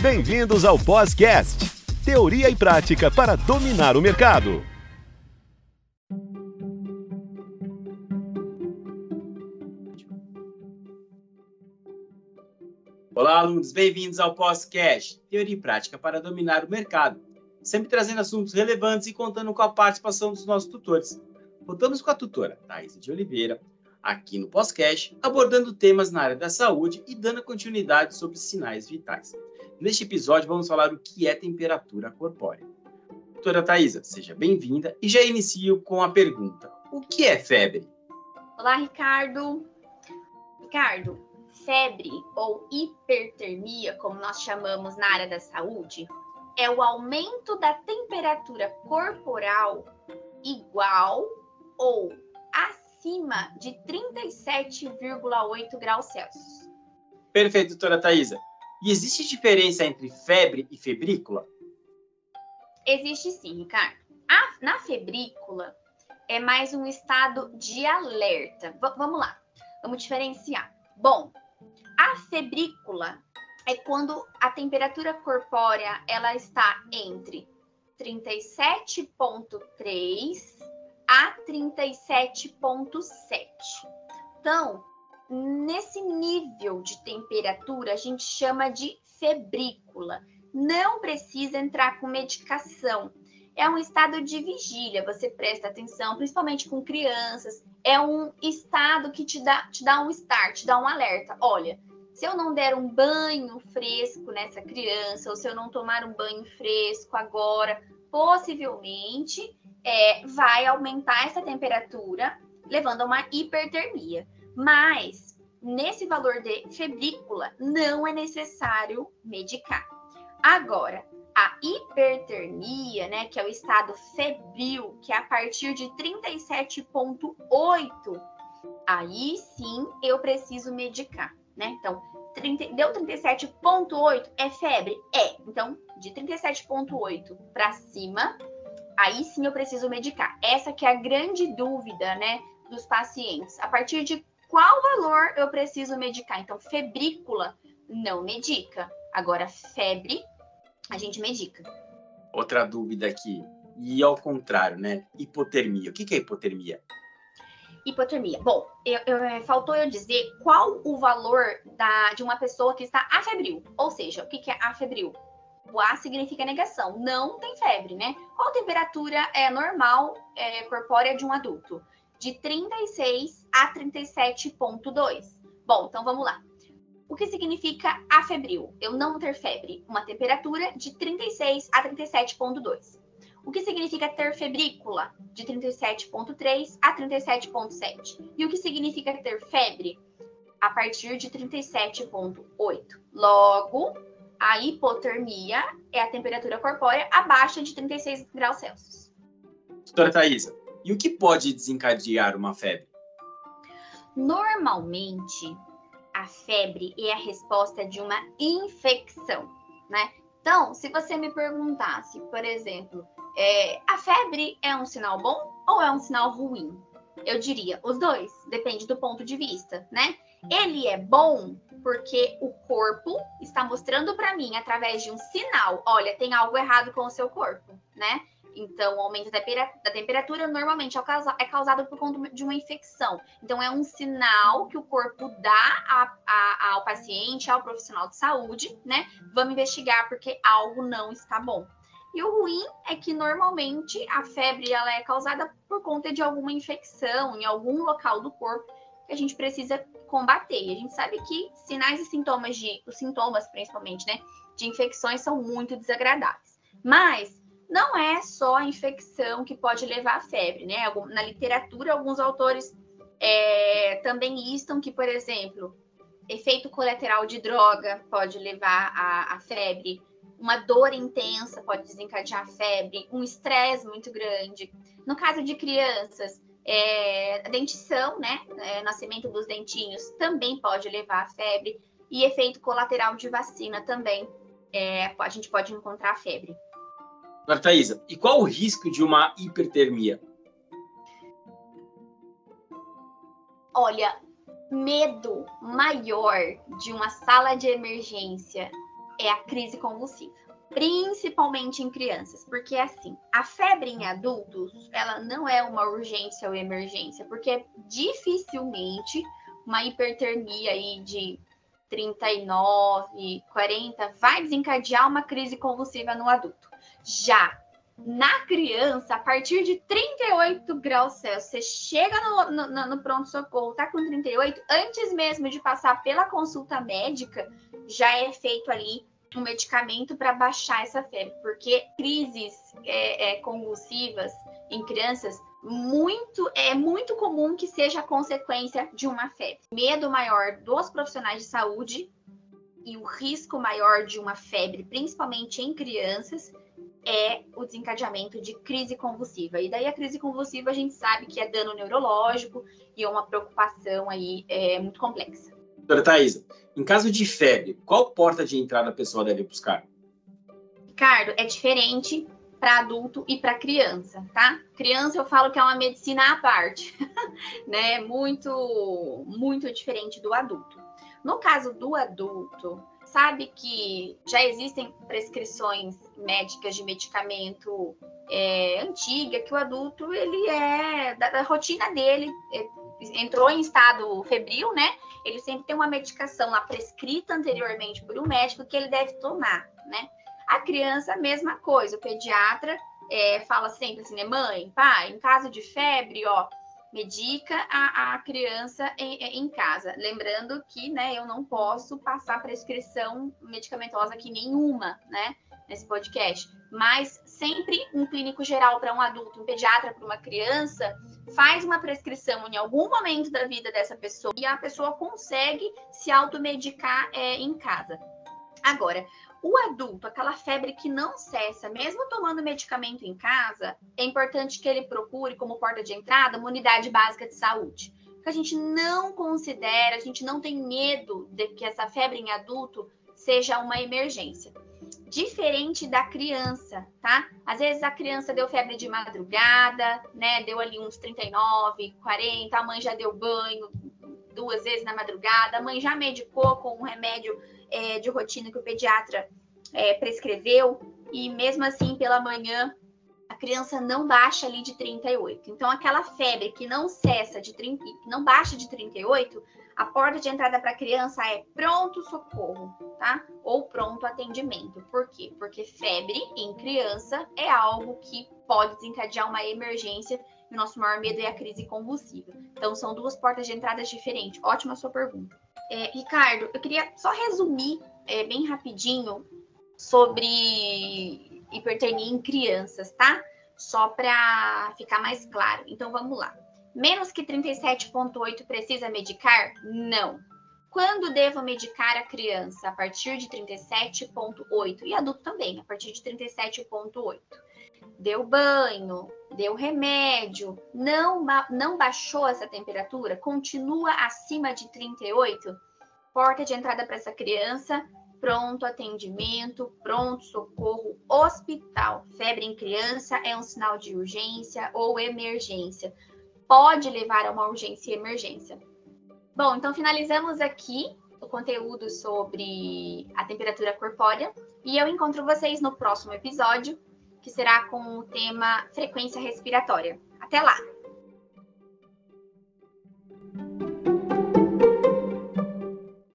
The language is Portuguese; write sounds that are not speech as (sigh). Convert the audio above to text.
Bem-vindos ao Podcast, teoria e prática para dominar o mercado. Olá, alunos, bem-vindos ao Podcast, teoria e prática para dominar o mercado. Sempre trazendo assuntos relevantes e contando com a participação dos nossos tutores. Contamos com a tutora Thais de Oliveira, aqui no podcast, abordando temas na área da saúde e dando continuidade sobre sinais vitais. Neste episódio, vamos falar o que é temperatura corpórea. Doutora Thaisa, seja bem-vinda e já inicio com a pergunta: o que é febre? Olá, Ricardo. Ricardo, febre ou hipertermia, como nós chamamos na área da saúde, é o aumento da temperatura corporal igual ou acima de 37,8 graus Celsius. Perfeito, doutora Thaisa. E existe diferença entre febre e febrícula? Existe sim, Ricardo. A, na febrícula é mais um estado de alerta. V vamos lá, vamos diferenciar. Bom, a febrícula é quando a temperatura corpórea ela está entre 37,3 a 37,7. Então, nesse nível de temperatura, a gente chama de febrícula. Não precisa entrar com medicação. É um estado de vigília, você presta atenção, principalmente com crianças. É um estado que te dá, te dá um start, te dá um alerta. Olha, se eu não der um banho fresco nessa criança, ou se eu não tomar um banho fresco agora, possivelmente é, vai aumentar essa temperatura, levando a uma hipertermia. Mas, nesse valor de febrícula, não é necessário medicar. Agora, a hipertermia, né, que é o estado febril, que é a partir de 37,8, aí sim eu preciso medicar, né? Então, 30, deu 37,8 é febre? É. Então, de 37,8 para cima, aí sim eu preciso medicar. Essa que é a grande dúvida, né, dos pacientes. A partir de qual valor eu preciso medicar? Então, febrícula não medica. Agora, febre, a gente medica. Outra dúvida aqui, e ao contrário, né? Hipotermia. O que é hipotermia? Hipotermia. Bom, eu, eu, é, faltou eu dizer qual o valor da, de uma pessoa que está afebril. Ou seja, o que, que é afebril? O A significa negação, não tem febre, né? Qual temperatura é normal é, corpórea de um adulto? De 36 a 37,2. Bom, então vamos lá. O que significa afebril? Eu não ter febre. Uma temperatura de 36 a 37,2. O que significa ter febrícula? De 37,3 a 37,7. E o que significa ter febre? A partir de 37,8. Logo, a hipotermia é a temperatura corpórea abaixo de 36 graus Celsius. Doutora Thaisa, e o que pode desencadear uma febre? Normalmente, a febre é a resposta de uma infecção, né? Então, se você me perguntasse, por exemplo, é, a febre é um sinal bom ou é um sinal ruim? Eu diria os dois, depende do ponto de vista, né? Ele é bom porque o corpo está mostrando para mim através de um sinal, olha, tem algo errado com o seu corpo, né? Então, o aumento da temperatura normalmente é causado por conta de uma infecção. Então, é um sinal que o corpo dá a, a, ao paciente, ao profissional de saúde, né? Vamos investigar porque algo não está bom. E o ruim é que normalmente a febre ela é causada por conta de alguma infecção em algum local do corpo que a gente precisa combater. E a gente sabe que sinais e sintomas de, os sintomas principalmente, né, de infecções são muito desagradáveis. Mas não é só a infecção que pode levar à febre, né? Na literatura, alguns autores é, também listam que, por exemplo, efeito colateral de droga pode levar à, febre, uma dor intensa pode desencadear febre, um estresse muito grande. No caso de crianças, é, a dentição, né? É, nascimento dos dentinhos também pode levar à febre. E efeito colateral de vacina também. É, a gente pode encontrar a febre. Agora, Thaisa, e qual o risco de uma hipertermia? Olha, medo maior de uma sala de emergência é a crise convulsiva principalmente em crianças, porque assim, a febre em adultos, ela não é uma urgência ou emergência, porque dificilmente uma hipertermia aí de 39, 40 vai desencadear uma crise convulsiva no adulto. Já na criança, a partir de 38 graus Celsius, você chega no, no, no pronto-socorro, tá com 38, antes mesmo de passar pela consulta médica, já é feito ali um medicamento para baixar essa febre, porque crises é, é, convulsivas em crianças muito é muito comum que seja consequência de uma febre. Medo maior dos profissionais de saúde e o risco maior de uma febre, principalmente em crianças, é o desencadeamento de crise convulsiva. E daí a crise convulsiva a gente sabe que é dano neurológico e é uma preocupação aí é, muito complexa. Doutora Thaisa, em caso de febre, qual porta de entrada a pessoa deve buscar? Ricardo, é diferente para adulto e para criança, tá? Criança eu falo que é uma medicina à parte, (laughs) né? Muito, muito diferente do adulto. No caso do adulto, sabe que já existem prescrições médicas de medicamento é, antiga, que o adulto ele é da, da rotina dele, é, entrou em estado febril, né? Ele sempre tem uma medicação lá prescrita anteriormente por um médico que ele deve tomar, né? A criança, mesma coisa. O pediatra é, fala sempre assim, né, mãe, pai, em caso de febre, ó, medica a, a criança em, em, casa. Lembrando que, né, eu não posso passar prescrição medicamentosa aqui nenhuma, né, nesse podcast. Mas sempre um clínico geral para um adulto, um pediatra para uma criança, faz uma prescrição em algum momento da vida dessa pessoa e a pessoa consegue se automedicar é, em casa. Agora, o adulto, aquela febre que não cessa, mesmo tomando medicamento em casa, é importante que ele procure como porta de entrada uma unidade básica de saúde. Porque a gente não considera, a gente não tem medo de que essa febre em adulto seja uma emergência. Diferente da criança, tá? Às vezes a criança deu febre de madrugada, né? Deu ali uns 39, 40, a mãe já deu banho duas vezes na madrugada, a mãe já medicou com um remédio é, de rotina que o pediatra é, prescreveu, e mesmo assim, pela manhã, a criança não baixa ali de 38. Então, aquela febre que não cessa de 30, não baixa de 38, a porta de entrada para a criança é pronto socorro, tá? Ou pronto atendimento. Por quê? Porque febre em criança é algo que pode desencadear uma emergência o nosso maior medo é a crise convulsiva. Então, são duas portas de entrada diferentes. Ótima sua pergunta. É, Ricardo, eu queria só resumir é, bem rapidinho sobre hipertermia em crianças, tá? Só para ficar mais claro. Então vamos lá. Menos que 37,8 precisa medicar? Não. Quando devo medicar a criança? A partir de 37,8 e adulto também, a partir de 37,8. Deu banho, deu remédio, não, não baixou essa temperatura, continua acima de 38, porta de entrada para essa criança, pronto atendimento, pronto socorro, hospital. Febre em criança é um sinal de urgência ou emergência. Pode levar a uma urgência e emergência. Bom, então finalizamos aqui o conteúdo sobre a temperatura corpórea e eu encontro vocês no próximo episódio que será com o tema frequência respiratória. Até lá!